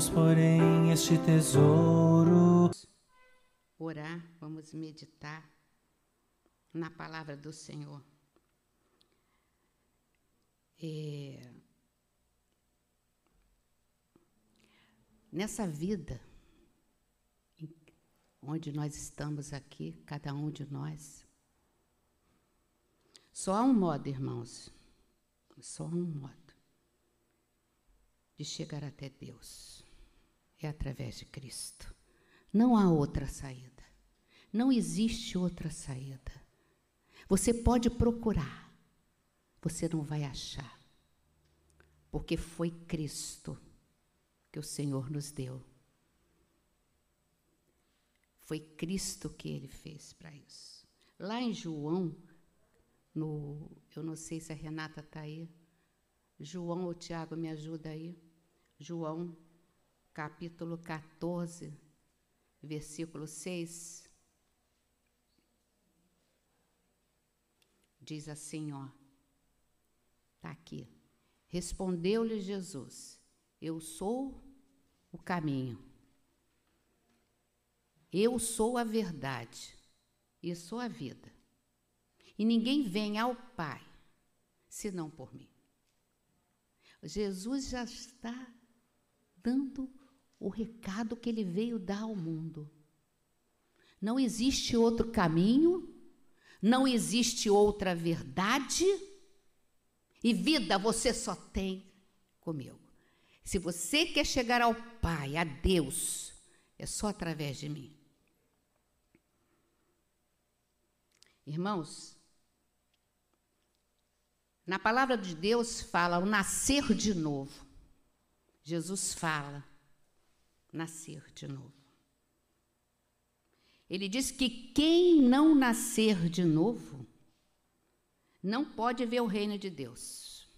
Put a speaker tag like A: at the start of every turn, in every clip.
A: Guarda-nos, porém, este tesouro.
B: Orar, vamos meditar na palavra do Senhor. É... Nessa vida, onde nós estamos aqui, cada um de nós, só há um modo, irmãos, só há um modo de chegar até Deus. É através de Cristo. Não há outra saída. Não existe outra saída. Você pode procurar, você não vai achar. Porque foi Cristo que o Senhor nos deu. Foi Cristo que ele fez para isso. Lá em João, no, eu não sei se a Renata está aí. João ou Tiago, me ajuda aí. João, capítulo 14, versículo 6. Diz assim, ó. Está aqui. Respondeu-lhe Jesus: Eu sou o caminho. Eu sou a verdade e sou a vida. E ninguém vem ao Pai senão por mim. Jesus já está dando o recado que ele veio dar ao mundo. Não existe outro caminho, não existe outra verdade, e vida você só tem comigo. Se você quer chegar ao Pai, a Deus, é só através de mim. Irmãos, na palavra de Deus fala o nascer de novo. Jesus fala nascer de novo. Ele diz que quem não nascer de novo não pode ver o reino de Deus.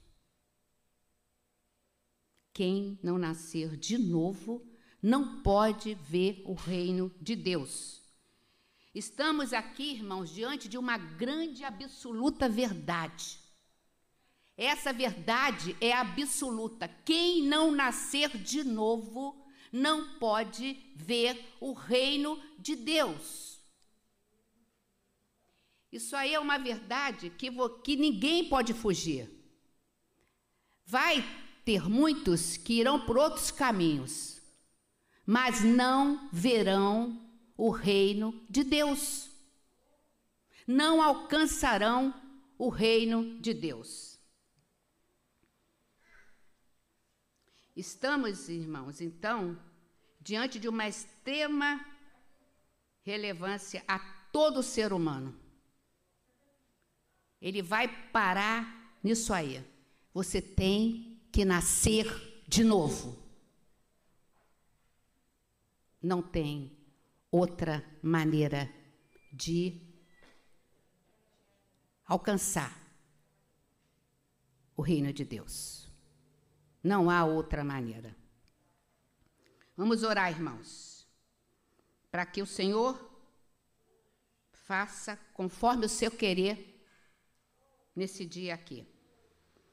B: Quem não nascer de novo não pode ver o reino de Deus. Estamos aqui, irmãos, diante de uma grande absoluta verdade. Essa verdade é absoluta. Quem não nascer de novo não pode ver o reino de Deus. Isso aí é uma verdade que, que ninguém pode fugir. Vai ter muitos que irão por outros caminhos, mas não verão o reino de Deus. Não alcançarão o reino de Deus. Estamos, irmãos, então, diante de uma extrema relevância a todo ser humano. Ele vai parar nisso aí. Você tem que nascer de novo. Não tem outra maneira de alcançar o reino de Deus. Não há outra maneira. Vamos orar, irmãos, para que o Senhor faça conforme o seu querer nesse dia aqui.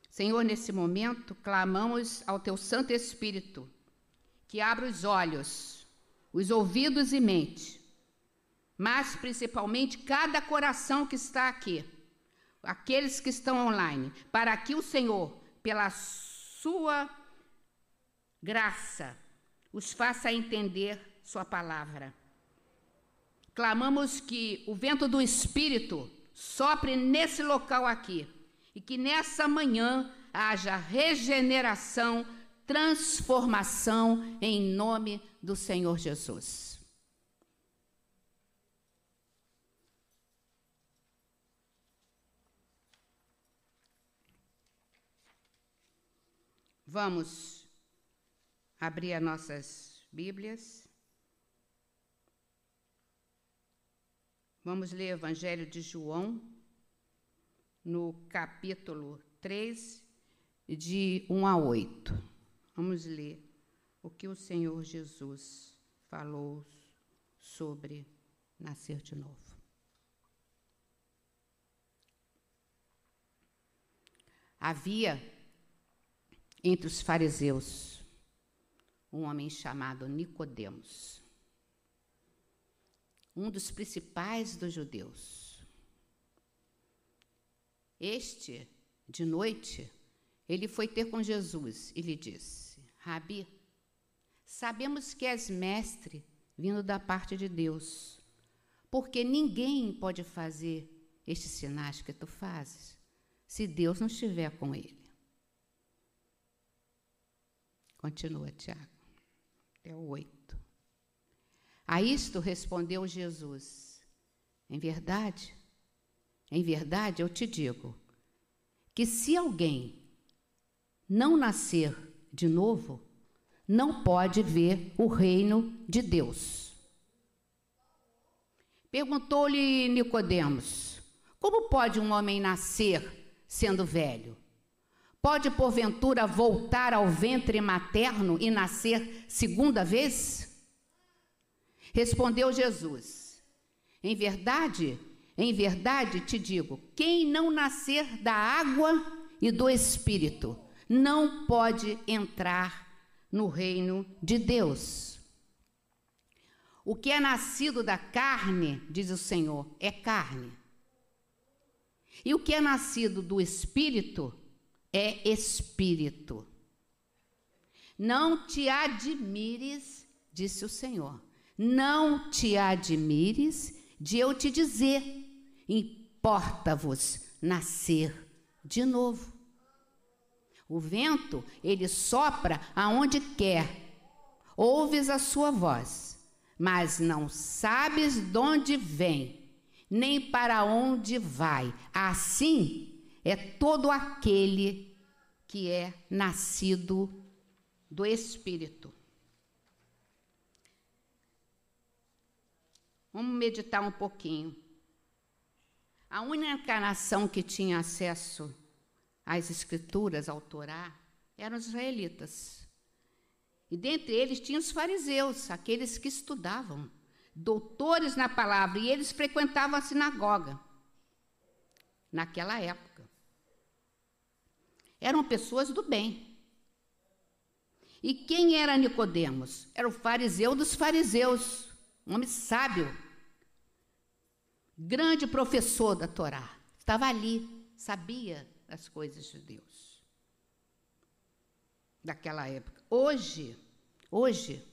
B: Senhor, nesse momento, clamamos ao teu Santo Espírito que abra os olhos os ouvidos e mente, mas principalmente cada coração que está aqui, aqueles que estão online, para que o Senhor, pela sua graça, os faça entender Sua palavra. Clamamos que o vento do Espírito sopre nesse local aqui e que nessa manhã haja regeneração transformação em nome do Senhor Jesus. Vamos abrir as nossas Bíblias. Vamos ler o Evangelho de João, no capítulo 3, de 1 a 8. Vamos ler o que o Senhor Jesus falou sobre nascer de novo. Havia entre os fariseus um homem chamado Nicodemos, um dos principais dos judeus. Este, de noite, ele foi ter com Jesus e lhe disse: Rabi, sabemos que és mestre vindo da parte de Deus, porque ninguém pode fazer estes sinais que tu fazes se Deus não estiver com ele. Continua, Tiago. É o oito. A isto respondeu Jesus: Em verdade, em verdade eu te digo, que se alguém não nascer de novo, não pode ver o reino de Deus. Perguntou-lhe Nicodemos: Como pode um homem nascer sendo velho? Pode porventura voltar ao ventre materno e nascer segunda vez? Respondeu Jesus: Em verdade, em verdade te digo, quem não nascer da água e do espírito não pode entrar no reino de Deus. O que é nascido da carne, diz o Senhor, é carne. E o que é nascido do espírito é espírito. Não te admires, disse o Senhor, não te admires de eu te dizer, importa-vos nascer de novo. O vento, ele sopra aonde quer. Ouves a sua voz, mas não sabes de onde vem, nem para onde vai. Assim é todo aquele que é nascido do Espírito. Vamos meditar um pouquinho. A única nação que tinha acesso as escrituras, ao Torá, eram os israelitas. E dentre eles tinha os fariseus, aqueles que estudavam, doutores na palavra, e eles frequentavam a sinagoga naquela época. Eram pessoas do bem. E quem era Nicodemos? Era o fariseu dos fariseus, um homem sábio, grande professor da Torá. Estava ali, sabia as coisas de Deus. Daquela época. Hoje, hoje,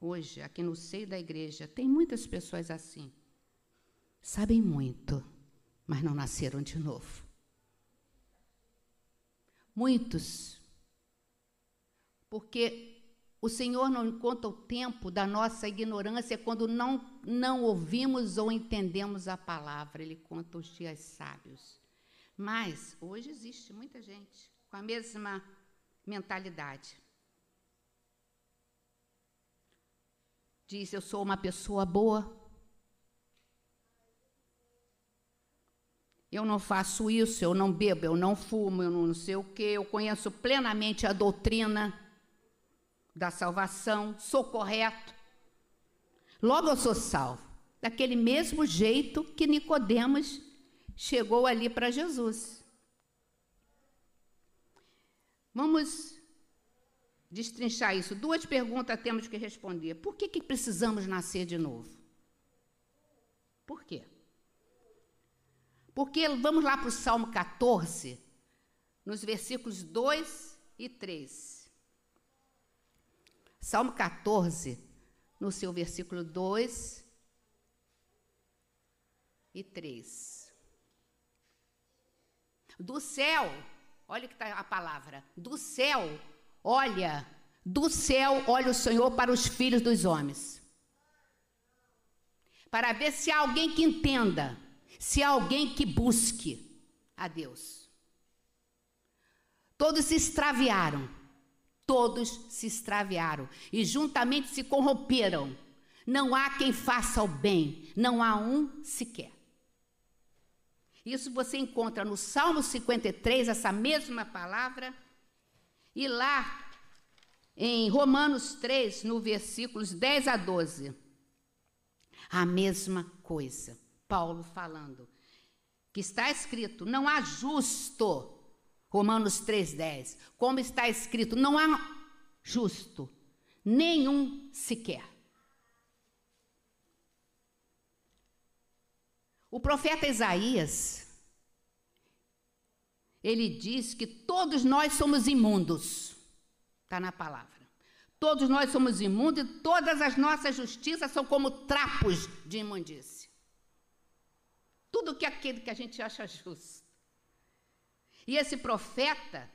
B: hoje, aqui no seio da igreja, tem muitas pessoas assim. Sabem muito, mas não nasceram de novo. Muitos. Porque o Senhor não conta o tempo da nossa ignorância quando não, não ouvimos ou entendemos a palavra. Ele conta os dias sábios. Mas hoje existe muita gente com a mesma mentalidade. Diz: Eu sou uma pessoa boa. Eu não faço isso, eu não bebo, eu não fumo, eu não sei o quê. Eu conheço plenamente a doutrina da salvação, sou correto. Logo eu sou salvo. Daquele mesmo jeito que Nicodemos chegou ali para Jesus. Vamos destrinchar isso. Duas perguntas temos que responder. Por que, que precisamos nascer de novo? Por quê? Porque vamos lá para o Salmo 14, nos versículos 2 e 3. Salmo 14, no seu versículo 2 e 3. Do céu, olha que está a palavra, do céu, olha, do céu olha o Senhor para os filhos dos homens. Para ver se há alguém que entenda, se há alguém que busque a Deus. Todos se extraviaram, todos se extraviaram e juntamente se corromperam. Não há quem faça o bem, não há um sequer. Isso você encontra no Salmo 53, essa mesma palavra, e lá em Romanos 3, no versículos 10 a 12. A mesma coisa. Paulo falando que está escrito: não há justo. Romanos 3:10. Como está escrito: não há justo, nenhum sequer. O profeta Isaías, ele diz que todos nós somos imundos, está na palavra. Todos nós somos imundos e todas as nossas justiças são como trapos de imundície. Tudo que aquilo que a gente acha justo. E esse profeta,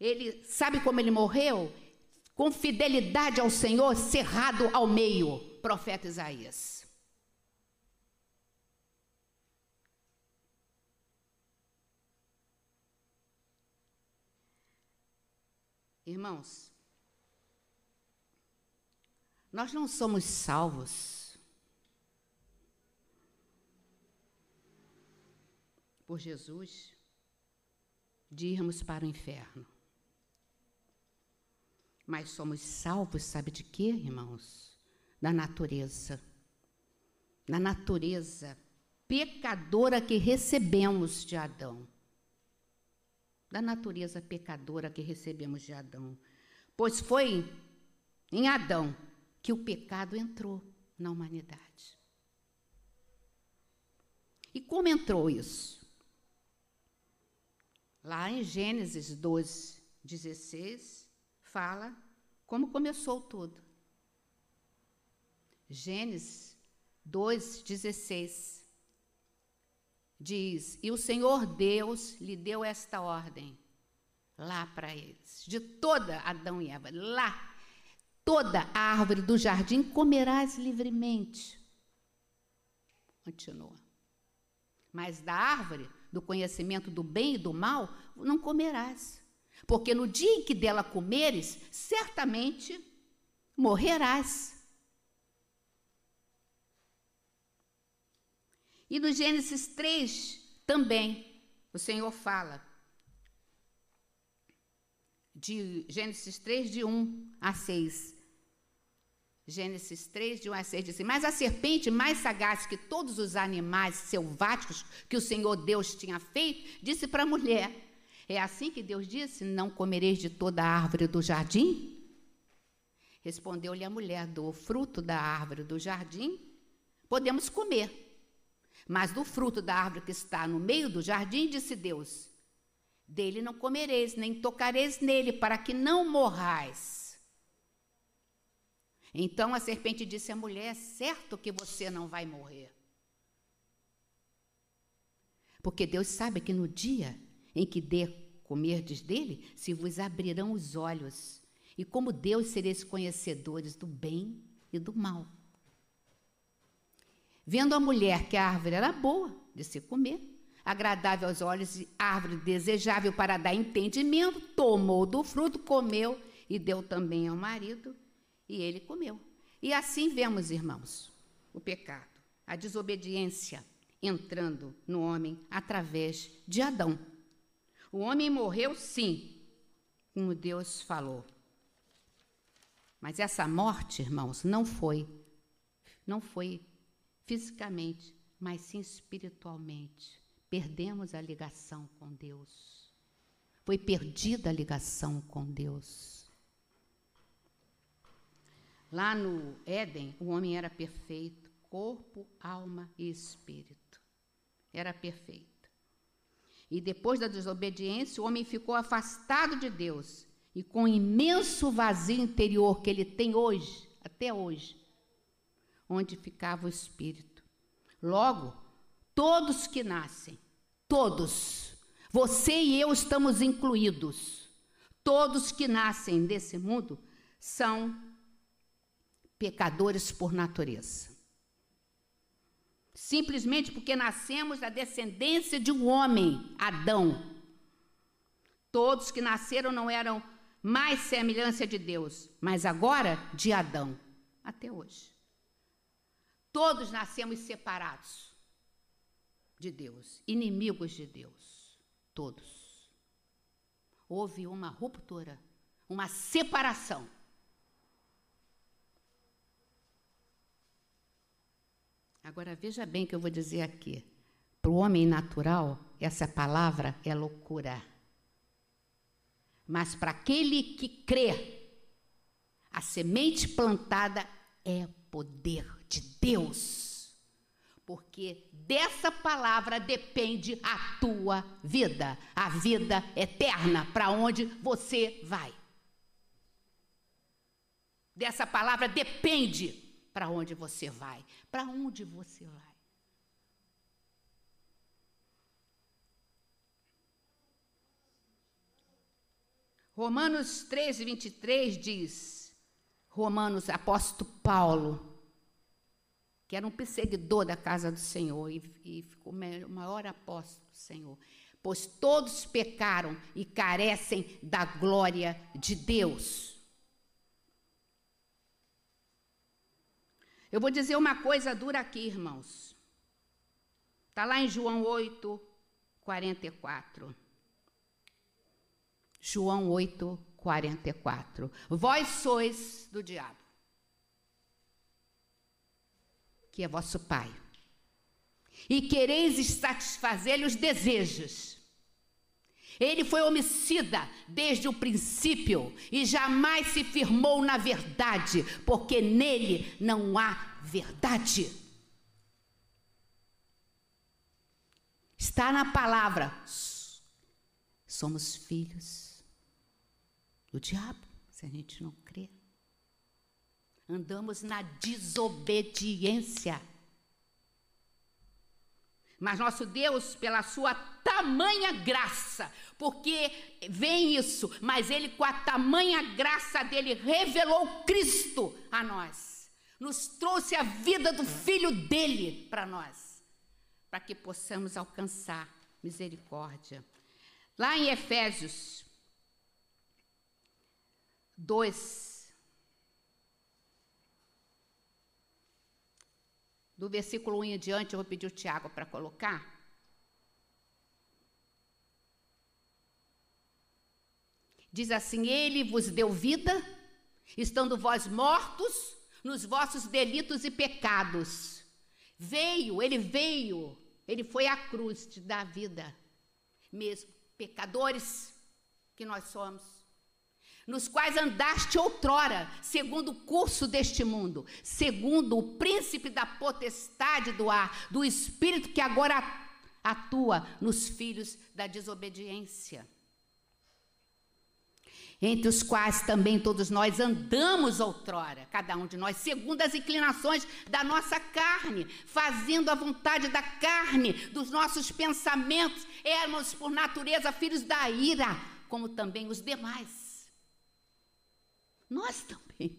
B: ele sabe como ele morreu? Com fidelidade ao Senhor, cerrado ao meio, profeta Isaías. Irmãos, nós não somos salvos por Jesus de irmos para o inferno. Mas somos salvos, sabe de quê, irmãos? Da natureza. Da natureza pecadora que recebemos de Adão. Da natureza pecadora que recebemos de Adão. Pois foi em Adão que o pecado entrou na humanidade. E como entrou isso? Lá em Gênesis 12, 16, fala como começou tudo. Gênesis 2, 16 diz: E o Senhor Deus lhe deu esta ordem lá para eles, de toda Adão e Eva, lá Toda árvore do jardim comerás livremente. Continua. Mas da árvore do conhecimento do bem e do mal não comerás. Porque no dia em que dela comeres, certamente morrerás. E no Gênesis 3 também, o Senhor fala: de Gênesis 3, de 1 a 6. Gênesis 3, de 1 a 6, diz assim: Mas a serpente, mais sagaz que todos os animais selváticos que o Senhor Deus tinha feito, disse para a mulher: É assim que Deus disse: Não comereis de toda a árvore do jardim? Respondeu-lhe a mulher: Do fruto da árvore do jardim podemos comer. Mas do fruto da árvore que está no meio do jardim, disse Deus: Dele não comereis, nem tocareis nele, para que não morrais. Então a serpente disse à mulher: é certo que você não vai morrer. Porque Deus sabe que no dia em que der comerdes dele, se vos abrirão os olhos, e como Deus sereis conhecedores do bem e do mal. Vendo a mulher que a árvore era boa de se comer, agradável aos olhos e árvore desejável para dar entendimento, tomou do fruto, comeu e deu também ao marido e ele comeu. E assim vemos, irmãos, o pecado, a desobediência entrando no homem através de Adão. O homem morreu, sim, como Deus falou. Mas essa morte, irmãos, não foi não foi fisicamente, mas sim espiritualmente. Perdemos a ligação com Deus. Foi perdida a ligação com Deus. Lá no Éden, o homem era perfeito, corpo, alma e espírito. Era perfeito. E depois da desobediência, o homem ficou afastado de Deus e com imenso vazio interior que ele tem hoje, até hoje, onde ficava o espírito. Logo, todos que nascem, todos, você e eu estamos incluídos, todos que nascem desse mundo são pecadores por natureza. Simplesmente porque nascemos da descendência de um homem, Adão. Todos que nasceram não eram mais semelhança de Deus, mas agora de Adão, até hoje. Todos nascemos separados de Deus, inimigos de Deus, todos. Houve uma ruptura, uma separação. Agora veja bem o que eu vou dizer aqui. Para o homem natural, essa palavra é loucura. Mas para aquele que crê, A semente plantada é poder de Deus. Porque dessa palavra depende a tua vida, a vida eterna, para onde você vai. Dessa palavra depende para onde você vai. Para onde você vai? Romanos 13, 23 diz, Romanos, apóstolo Paulo, que era um perseguidor da casa do Senhor e, e ficou o maior apóstolo do Senhor. Pois todos pecaram e carecem da glória de Deus. Eu vou dizer uma coisa dura aqui, irmãos. Está lá em João 8, 44. João 8, 44. Vós sois do diabo, que é vosso pai, e quereis satisfazer-lhe os desejos. Ele foi homicida desde o princípio e jamais se firmou na verdade, porque nele não há verdade. Está na palavra. Somos filhos do diabo, se a gente não crê. Andamos na desobediência. Mas nosso Deus, pela sua tamanha graça, porque vem isso, mas ele, com a tamanha graça dele, revelou Cristo a nós, nos trouxe a vida do Filho dele para nós, para que possamos alcançar misericórdia. Lá em Efésios 2, do versículo 1 em diante, eu vou pedir o Tiago para colocar. Diz assim: Ele vos deu vida, estando vós mortos nos vossos delitos e pecados. Veio, ele veio, ele foi à cruz te dar vida, mesmo pecadores que nós somos nos quais andaste outrora, segundo o curso deste mundo, segundo o príncipe da potestade do ar, do espírito que agora atua nos filhos da desobediência. Entre os quais também todos nós andamos outrora, cada um de nós, segundo as inclinações da nossa carne, fazendo a vontade da carne, dos nossos pensamentos, éramos por natureza filhos da ira, como também os demais. Nós também.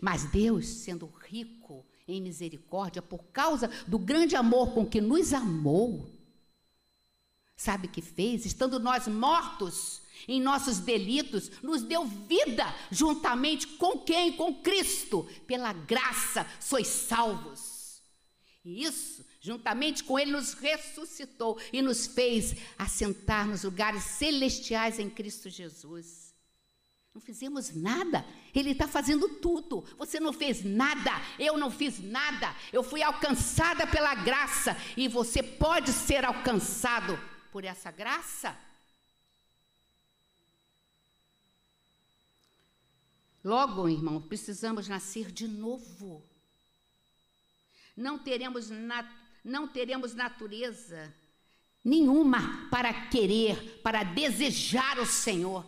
B: Mas Deus, sendo rico em misericórdia, por causa do grande amor com que nos amou, sabe o que fez? Estando nós mortos em nossos delitos, nos deu vida juntamente com quem? Com Cristo. Pela graça sois salvos. E isso, juntamente com Ele, nos ressuscitou e nos fez assentar nos lugares celestiais em Cristo Jesus. Não fizemos nada. Ele está fazendo tudo. Você não fez nada. Eu não fiz nada. Eu fui alcançada pela graça. E você pode ser alcançado por essa graça. Logo, irmão, precisamos nascer de novo. Não teremos, nat não teremos natureza nenhuma para querer, para desejar o Senhor.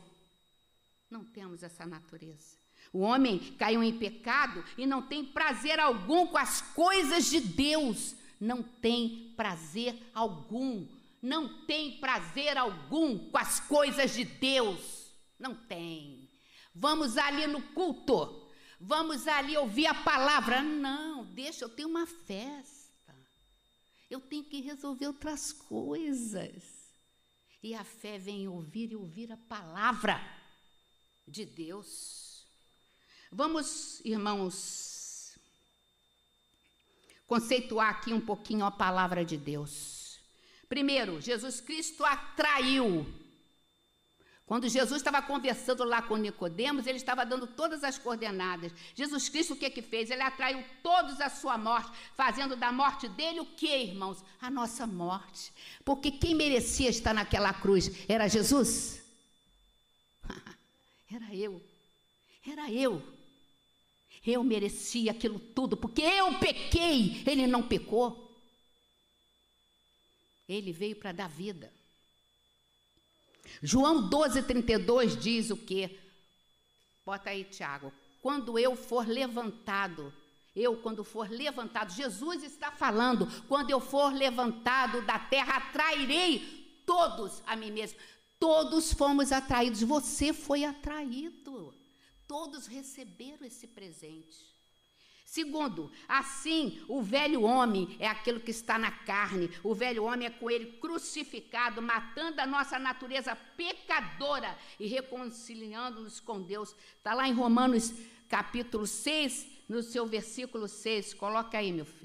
B: Não temos essa natureza. O homem caiu em pecado e não tem prazer algum com as coisas de Deus. Não tem prazer algum. Não tem prazer algum com as coisas de Deus. Não tem. Vamos ali no culto. Vamos ali ouvir a palavra. Não, deixa, eu tenho uma festa. Eu tenho que resolver outras coisas. E a fé vem ouvir e ouvir a palavra de Deus. Vamos, irmãos, conceituar aqui um pouquinho a palavra de Deus. Primeiro, Jesus Cristo atraiu. Quando Jesus estava conversando lá com Nicodemos, ele estava dando todas as coordenadas. Jesus Cristo o que que fez? Ele atraiu todos à sua morte, fazendo da morte dele o que, irmãos? A nossa morte. Porque quem merecia estar naquela cruz era Jesus? Era eu. Era eu. Eu merecia aquilo tudo, porque eu pequei, ele não pecou. Ele veio para dar vida. João 12, 32 diz o quê? Bota aí, Tiago. Quando eu for levantado, eu, quando for levantado, Jesus está falando, quando eu for levantado da terra, atrairei todos a mim mesmo. Todos fomos atraídos, você foi atraído. Todos receberam esse presente. Segundo, assim, o velho homem é aquilo que está na carne, o velho homem é com ele crucificado, matando a nossa natureza pecadora e reconciliando-nos com Deus. Está lá em Romanos capítulo 6, no seu versículo 6. Coloca aí, meu filho.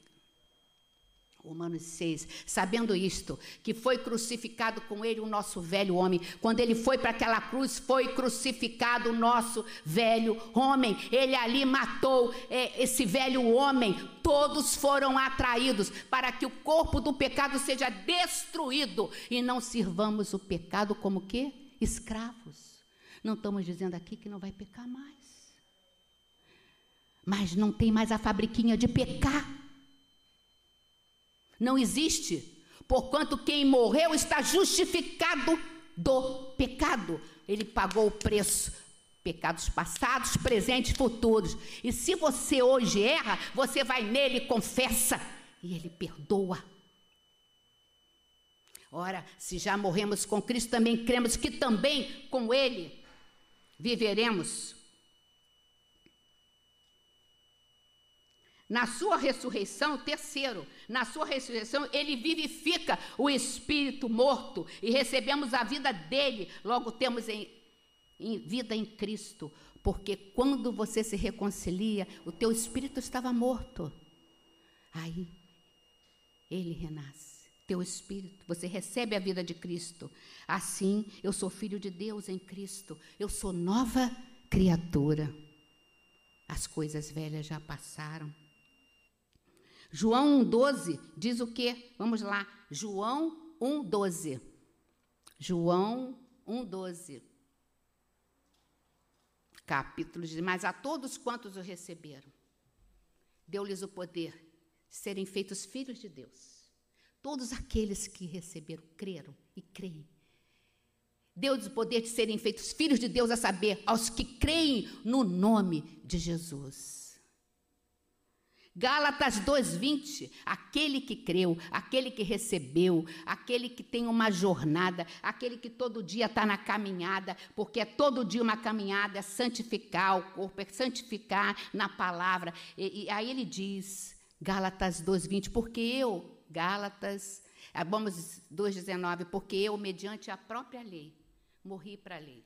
B: Romanos 6, sabendo isto, que foi crucificado com ele o nosso velho homem. Quando ele foi para aquela cruz, foi crucificado o nosso velho homem. Ele ali matou é, esse velho homem. Todos foram atraídos para que o corpo do pecado seja destruído e não sirvamos o pecado como que? Escravos. Não estamos dizendo aqui que não vai pecar mais. Mas não tem mais a fabriquinha de pecar. Não existe. Porquanto quem morreu está justificado do pecado. Ele pagou o preço. Pecados passados, presentes, futuros. E se você hoje erra, você vai nele confessa. E ele perdoa. Ora, se já morremos com Cristo, também cremos que também com Ele viveremos. Na sua ressurreição, terceiro, na sua ressurreição, ele vivifica o espírito morto e recebemos a vida dele, logo temos em, em vida em Cristo, porque quando você se reconcilia, o teu espírito estava morto. Aí ele renasce. Teu espírito, você recebe a vida de Cristo. Assim, eu sou filho de Deus em Cristo. Eu sou nova criatura. As coisas velhas já passaram João 1,12 diz o quê? Vamos lá. João 1,12. João 1,12. Capítulo de Mas a todos quantos o receberam, deu-lhes o poder de serem feitos filhos de Deus. Todos aqueles que receberam, creram e creem. Deu-lhes o poder de serem feitos filhos de Deus, a saber, aos que creem no nome de Jesus. Gálatas 2:20, aquele que creu, aquele que recebeu, aquele que tem uma jornada, aquele que todo dia está na caminhada, porque é todo dia uma caminhada, é santificar o corpo, é santificar na palavra. E, e aí ele diz, Gálatas 2:20, porque eu, Gálatas, vamos 2:19, porque eu, mediante a própria lei, morri para a lei,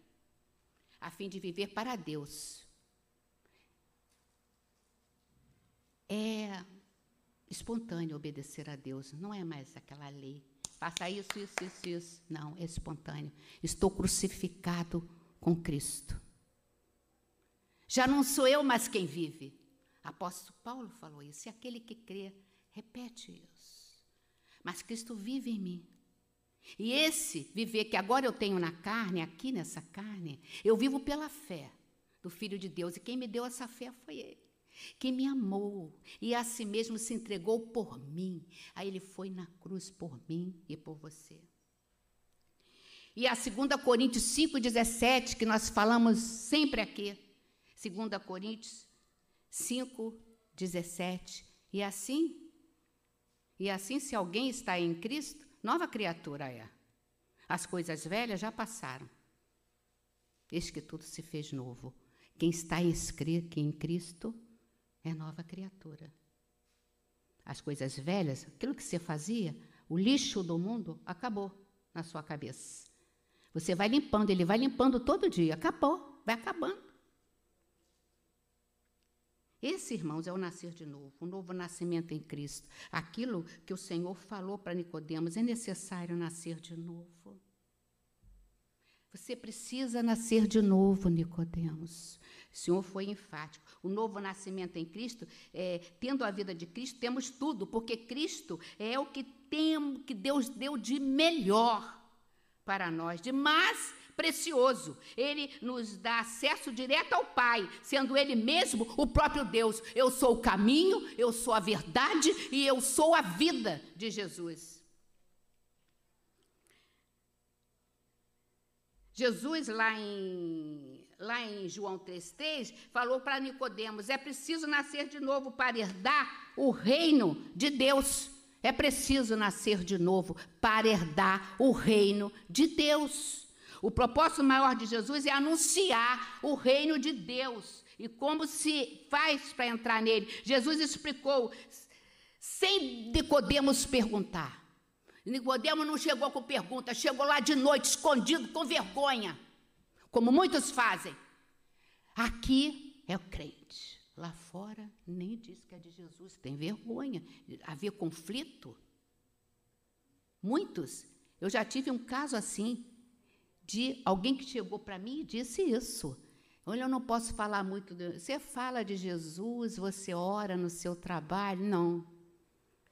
B: a fim de viver para Deus é espontâneo obedecer a Deus, não é mais aquela lei. Faça isso, isso, isso, isso. Não, é espontâneo. Estou crucificado com Cristo. Já não sou eu mais quem vive. Apóstolo Paulo falou isso. E aquele que crê, repete isso. Mas Cristo vive em mim. E esse viver que agora eu tenho na carne, aqui nessa carne, eu vivo pela fé do Filho de Deus. E quem me deu essa fé foi Ele que me amou e a si mesmo se entregou por mim. Aí ele foi na cruz por mim e por você. E a 2 Coríntios 5,17, que nós falamos sempre aqui. 2 Coríntios 5,17. E assim, e assim, se alguém está em Cristo, nova criatura é. As coisas velhas já passaram. Eis que tudo se fez novo. Quem está inscrito em Cristo é nova criatura. As coisas velhas, aquilo que você fazia, o lixo do mundo acabou na sua cabeça. Você vai limpando, ele vai limpando todo dia, acabou, vai acabando. Esse, irmãos, é o nascer de novo, o novo nascimento em Cristo. Aquilo que o Senhor falou para Nicodemos, é necessário nascer de novo. Você precisa nascer de novo, Nicodemos. O Senhor foi enfático. O novo nascimento em Cristo, é, tendo a vida de Cristo, temos tudo, porque Cristo é o que tem, que Deus deu de melhor para nós, de mais precioso. Ele nos dá acesso direto ao Pai, sendo Ele mesmo o próprio Deus. Eu sou o caminho, eu sou a verdade e eu sou a vida de Jesus. Jesus, lá em, lá em João 3,3, falou para Nicodemos: é preciso nascer de novo para herdar o reino de Deus. É preciso nascer de novo para herdar o reino de Deus. O propósito maior de Jesus é anunciar o reino de Deus e como se faz para entrar nele. Jesus explicou sem Nicodemos perguntar. Nicodemos não chegou com pergunta, chegou lá de noite escondido com vergonha, como muitos fazem. Aqui é o crente. Lá fora, nem diz que é de Jesus, tem vergonha. Havia conflito. Muitos. Eu já tive um caso assim, de alguém que chegou para mim e disse isso. Olha, eu não posso falar muito. Você fala de Jesus, você ora no seu trabalho? Não.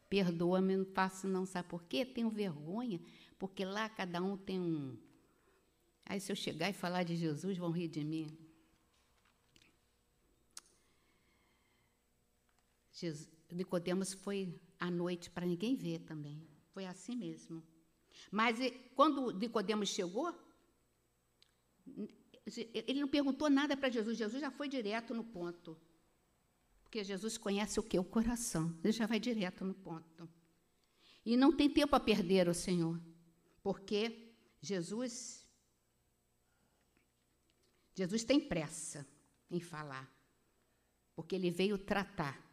B: Perdoa-me, não faço não. Sabe por quê? Tenho vergonha, porque lá cada um tem um. Aí, se eu chegar e falar de Jesus, vão rir de mim. Jesus, Nicodemos foi à noite para ninguém ver também. Foi assim mesmo. Mas quando Nicodemos chegou, ele não perguntou nada para Jesus. Jesus já foi direto no ponto. Porque Jesus conhece o que? O coração. Ele já vai direto no ponto. E não tem tempo a perder o Senhor. Porque Jesus Jesus tem pressa em falar. Porque ele veio tratar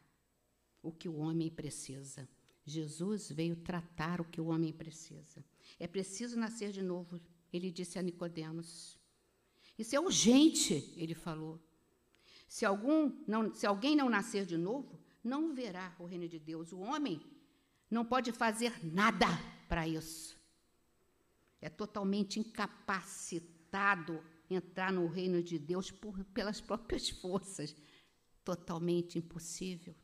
B: o que o homem precisa. Jesus veio tratar o que o homem precisa. É preciso nascer de novo, ele disse a Nicodemos. Isso é urgente, ele falou. Se, algum não, se alguém não nascer de novo, não verá o reino de Deus. O homem não pode fazer nada para isso. É totalmente incapacitado entrar no reino de Deus por, pelas próprias forças. Totalmente impossível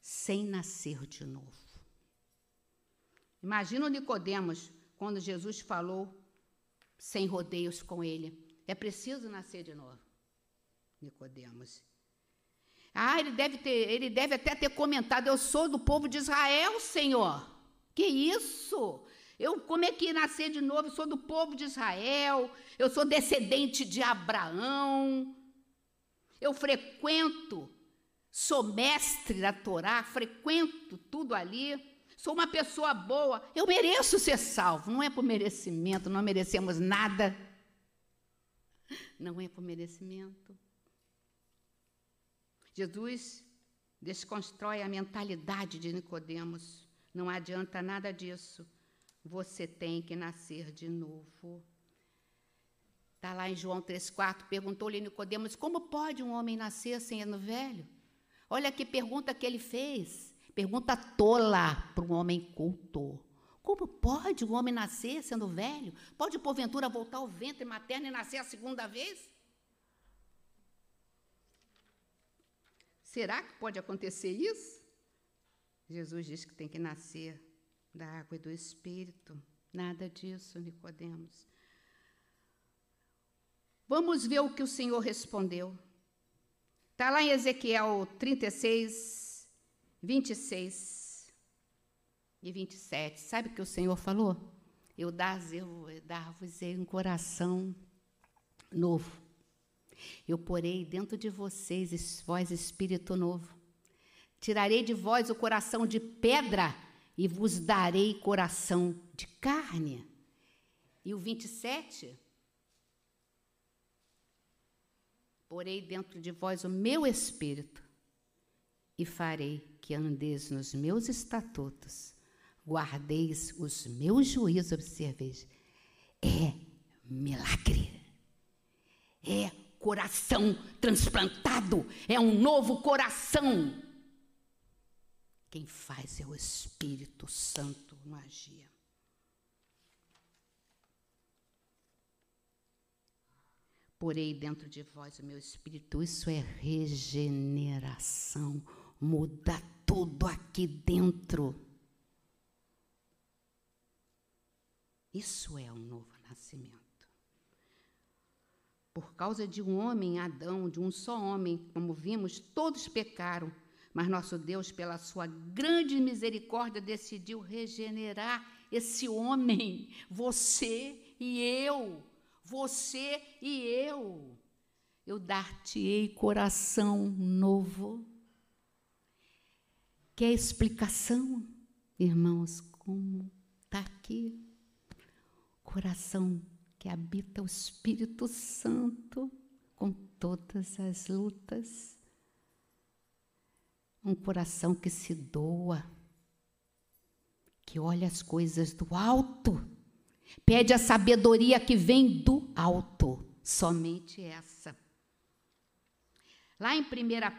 B: sem nascer de novo. Imagina o Nicodemos quando Jesus falou sem rodeios com ele. É preciso nascer de novo. Nicodemos. Ah, ele deve ter, ele deve até ter comentado: "Eu sou do povo de Israel, Senhor". Que isso? Eu como é que nascer de novo? Eu sou do povo de Israel. Eu sou descendente de Abraão. Eu frequento sou mestre da Torá, frequento tudo ali, sou uma pessoa boa, eu mereço ser salvo. Não é por merecimento, não merecemos nada. Não é por merecimento. Jesus desconstrói a mentalidade de Nicodemos. Não adianta nada disso. Você tem que nascer de novo. Está lá em João 3,4, perguntou-lhe Nicodemos, como pode um homem nascer sendo velho? Olha que pergunta que ele fez. Pergunta tola para um homem culto. Como pode um homem nascer sendo velho? Pode, porventura, voltar ao ventre materno e nascer a segunda vez? Será que pode acontecer isso? Jesus diz que tem que nascer da água e do Espírito. Nada disso, Nicodemos. Vamos ver o que o Senhor respondeu. Está lá em Ezequiel 36, 26 e 27. Sabe o que o Senhor falou? Eu dar-vos um coração novo. Eu porei dentro de vocês, vós, espírito novo. Tirarei de vós o coração de pedra e vos darei coração de carne. E o 27, porei dentro de vós o meu espírito e farei que andeis nos meus estatutos, guardeis os meus juízos, observeis. É milagre. É coração transplantado, é um novo coração. Quem faz é o Espírito Santo no agir. porei dentro de vós o meu espírito. Isso é regeneração. Muda tudo aqui dentro. Isso é um novo nascimento. Por causa de um homem, Adão, de um só homem, como vimos, todos pecaram. Mas nosso Deus, pela sua grande misericórdia, decidiu regenerar esse homem, você e eu, você e eu. Eu dar-te-ei coração novo. Quer explicação, irmãos, como está aqui? Coração que habita o Espírito Santo com todas as lutas. Um coração que se doa, que olha as coisas do alto, pede a sabedoria que vem do alto, somente essa. Lá em 1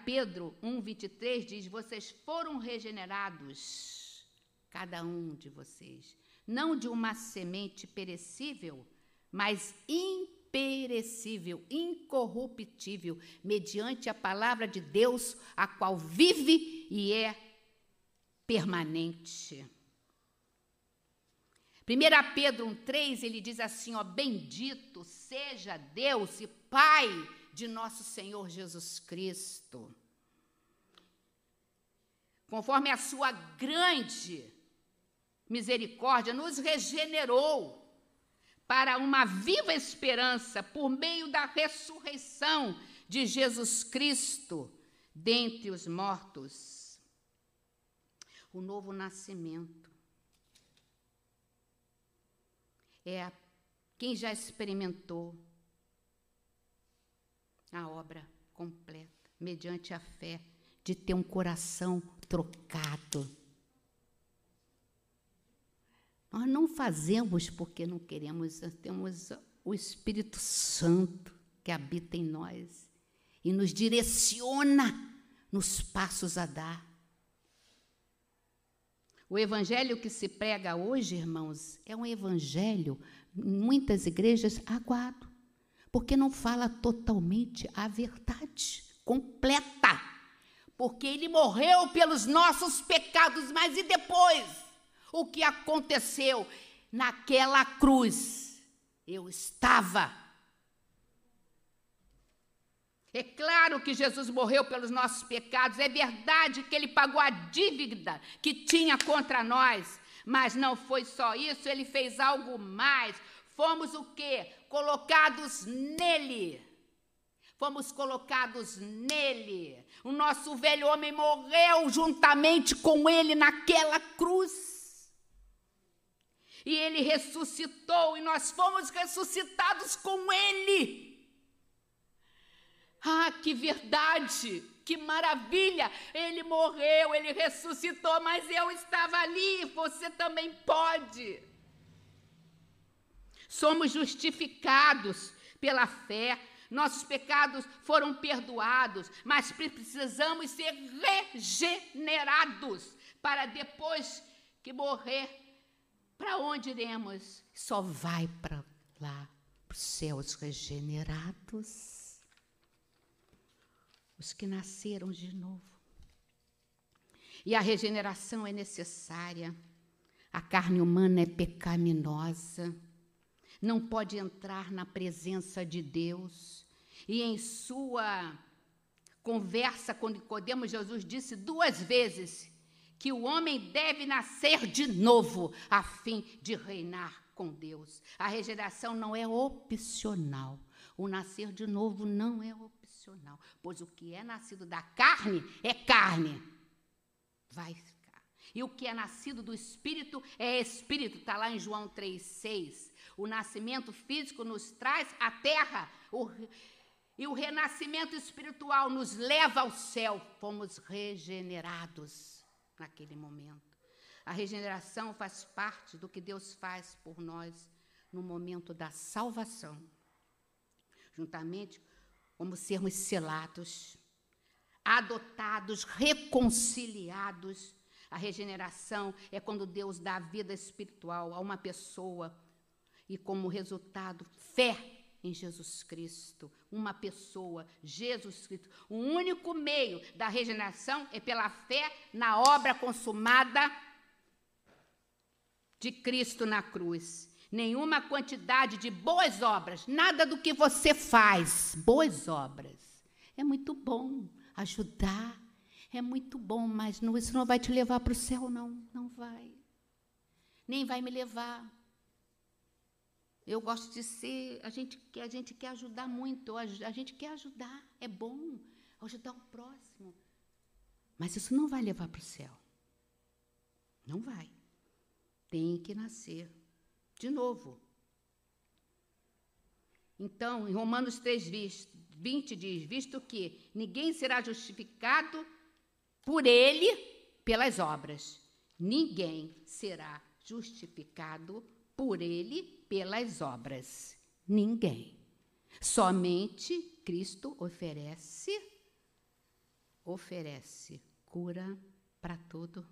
B: Pedro 1, 23 diz: Vocês foram regenerados, cada um de vocês, não de uma semente perecível, mas imperecível, incorruptível, mediante a palavra de Deus, a qual vive e é permanente. 1 Pedro 1,3 ele diz assim: ó, bendito seja Deus e Pai de nosso Senhor Jesus Cristo. Conforme a sua grande misericórdia, nos regenerou para uma viva esperança por meio da ressurreição de Jesus Cristo dentre os mortos. O novo nascimento. É quem já experimentou a obra completa, mediante a fé, de ter um coração trocado nós não fazemos porque não queremos, nós temos o Espírito Santo que habita em nós e nos direciona nos passos a dar. O evangelho que se prega hoje, irmãos, é um evangelho, em muitas igrejas, aguado, porque não fala totalmente a verdade completa. Porque ele morreu pelos nossos pecados, mas e depois? O que aconteceu naquela cruz. Eu estava. É claro que Jesus morreu pelos nossos pecados, é verdade que ele pagou a dívida que tinha contra nós, mas não foi só isso, ele fez algo mais. Fomos o quê? Colocados nele. Fomos colocados nele. O nosso velho homem morreu juntamente com ele naquela cruz e ele ressuscitou e nós fomos ressuscitados com ele. Ah, que verdade! Que maravilha! Ele morreu, ele ressuscitou, mas eu estava ali, você também pode. Somos justificados pela fé, nossos pecados foram perdoados, mas precisamos ser regenerados para depois que morrer para onde iremos? Só vai para lá, para os céus regenerados. Os que nasceram de novo. E a regeneração é necessária. A carne humana é pecaminosa, não pode entrar na presença de Deus. E em sua conversa com Nicodemos, Jesus disse duas vezes que o homem deve nascer de novo a fim de reinar com Deus. A regeneração não é opcional. O nascer de novo não é opcional, pois o que é nascido da carne é carne. Vai ficar. E o que é nascido do espírito é espírito. Está lá em João 3,6. O nascimento físico nos traz à terra. O, e o renascimento espiritual nos leva ao céu. Fomos regenerados naquele momento. A regeneração faz parte do que Deus faz por nós no momento da salvação, juntamente como sermos selados, adotados, reconciliados. A regeneração é quando Deus dá vida espiritual a uma pessoa e, como resultado, fé em Jesus Cristo, uma pessoa, Jesus Cristo. O único meio da regeneração é pela fé na obra consumada de Cristo na cruz. nenhuma quantidade de boas obras, nada do que você faz, boas obras. É muito bom ajudar, é muito bom, mas não, isso não vai te levar para o céu, não, não vai. Nem vai me levar. Eu gosto de ser, a gente, a gente quer ajudar muito, a, a gente quer ajudar, é bom ajudar o próximo. Mas isso não vai levar para o céu. Não vai. Tem que nascer de novo. Então, em Romanos 3, 20 diz: Visto que ninguém será justificado por ele pelas obras, ninguém será justificado por ele pelas obras. Ninguém. Somente Cristo oferece oferece cura para tudo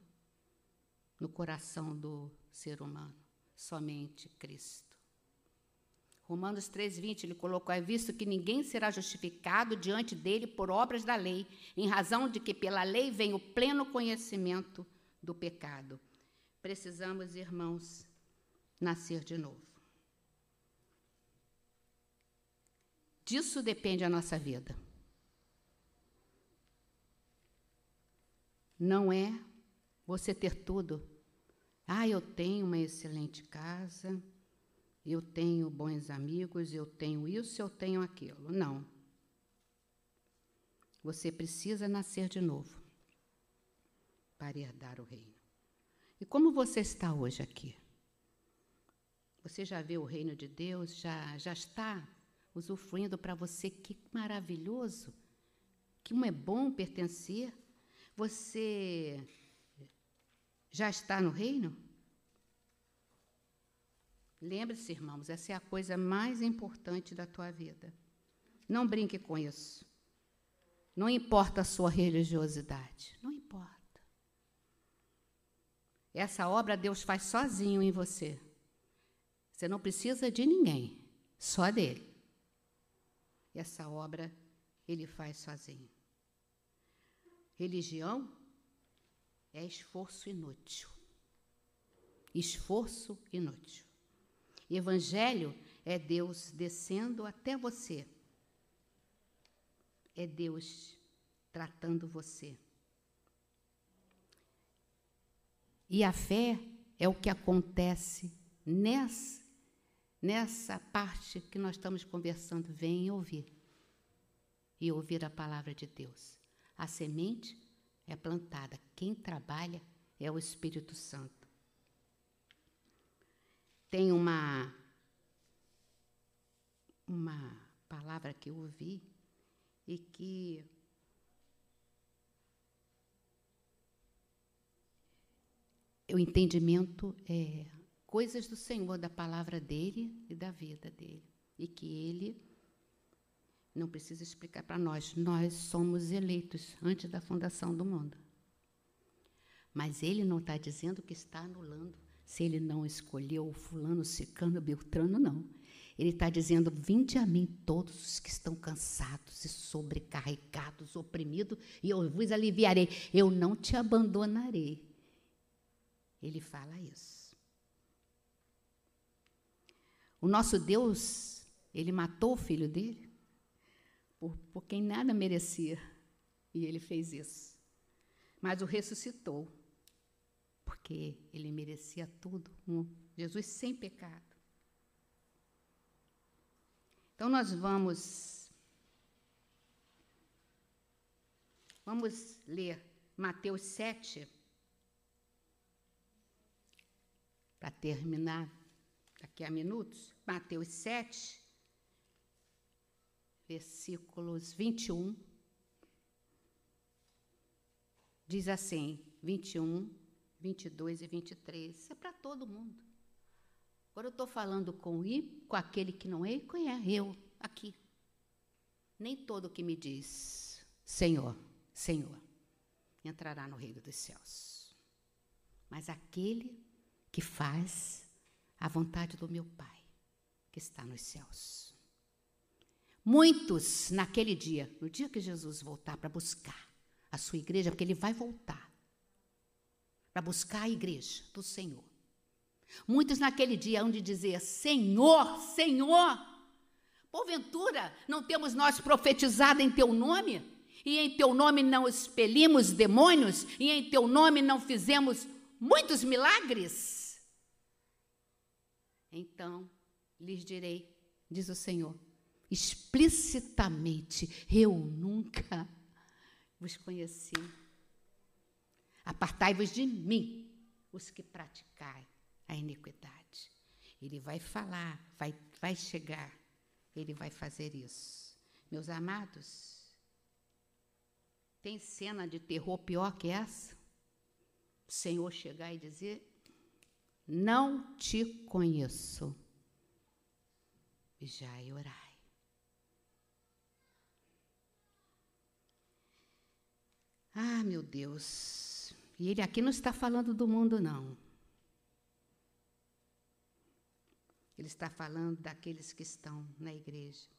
B: no coração do ser humano. Somente Cristo. Romanos 3,20, ele colocou: É visto que ninguém será justificado diante dele por obras da lei, em razão de que pela lei vem o pleno conhecimento do pecado. Precisamos, irmãos, nascer de novo. Disso depende a nossa vida. Não é você ter tudo. Ah, eu tenho uma excelente casa, eu tenho bons amigos, eu tenho isso, eu tenho aquilo. Não. Você precisa nascer de novo para herdar o reino. E como você está hoje aqui? Você já vê o reino de Deus? Já, já está usufruindo para você? Que maravilhoso! Que um é bom pertencer. Você já está no reino? Lembre-se, irmãos, essa é a coisa mais importante da tua vida. Não brinque com isso. Não importa a sua religiosidade, não importa. Essa obra Deus faz sozinho em você. Você não precisa de ninguém, só dele. Essa obra ele faz sozinho. Religião é esforço inútil. Esforço inútil. Evangelho é Deus descendo até você. É Deus tratando você. E a fé é o que acontece nessa, nessa parte que nós estamos conversando. Vem ouvir. E ouvir a palavra de Deus. A semente é plantada. Quem trabalha é o Espírito Santo. Tem uma uma palavra que eu ouvi e que o entendimento é coisas do Senhor, da palavra dele e da vida dele. E que ele não precisa explicar para nós. Nós somos eleitos antes da fundação do mundo. Mas ele não está dizendo que está anulando se ele não escolheu o fulano, cicano, beltrano, não. Ele está dizendo: Vinde a mim todos os que estão cansados e sobrecarregados, oprimidos, e eu vos aliviarei. Eu não te abandonarei. Ele fala isso. O nosso Deus, ele matou o filho dele por, por quem nada merecia. E ele fez isso. Mas o ressuscitou, porque ele merecia tudo. Jesus sem pecado. Então nós vamos Vamos ler Mateus 7 para terminar daqui a minutos. Mateus 7 versículos 21, diz assim: 21, 22 e 23. Isso é para todo mundo. Agora eu estou falando com I, com aquele que não é, conhece eu, aqui. Nem todo que me diz, Senhor, Senhor, entrará no reino dos céus. Mas aquele que faz a vontade do meu Pai, que está nos céus. Muitos naquele dia, no dia que Jesus voltar para buscar a sua igreja, porque ele vai voltar para buscar a igreja do Senhor. Muitos naquele dia hão de dizer: Senhor, Senhor, porventura não temos nós profetizado em teu nome? E em teu nome não expelimos demônios? E em teu nome não fizemos muitos milagres? Então lhes direi, diz o Senhor, explicitamente: Eu nunca vos conheci. Apartai-vos de mim, os que praticai a iniquidade. Ele vai falar, vai, vai chegar, ele vai fazer isso. Meus amados, tem cena de terror pior que essa? O Senhor chegar e dizer: Não te conheço. Vigiai e orai. Ah, meu Deus. E ele aqui não está falando do mundo, não. Ele está falando daqueles que estão na igreja.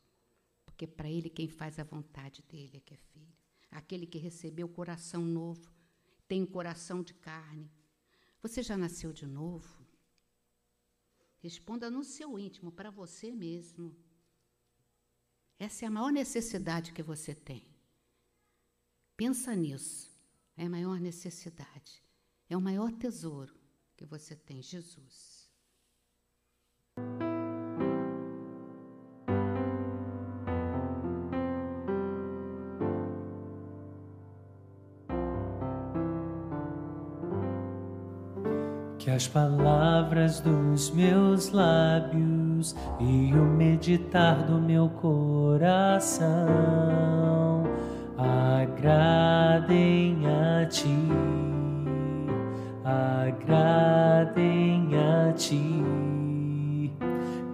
B: Porque para ele, quem faz a vontade dele é que é filho. Aquele que recebeu o coração novo, tem um coração de carne. Você já nasceu de novo? Responda no seu íntimo, para você mesmo. Essa é a maior necessidade que você tem. Pensa nisso. É a maior necessidade. É o maior tesouro que você tem, Jesus.
A: As palavras dos meus lábios e o meditar do meu coração agradem a ti, agradem a ti.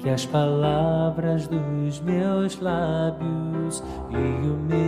A: Que as palavras dos meus lábios e o meditar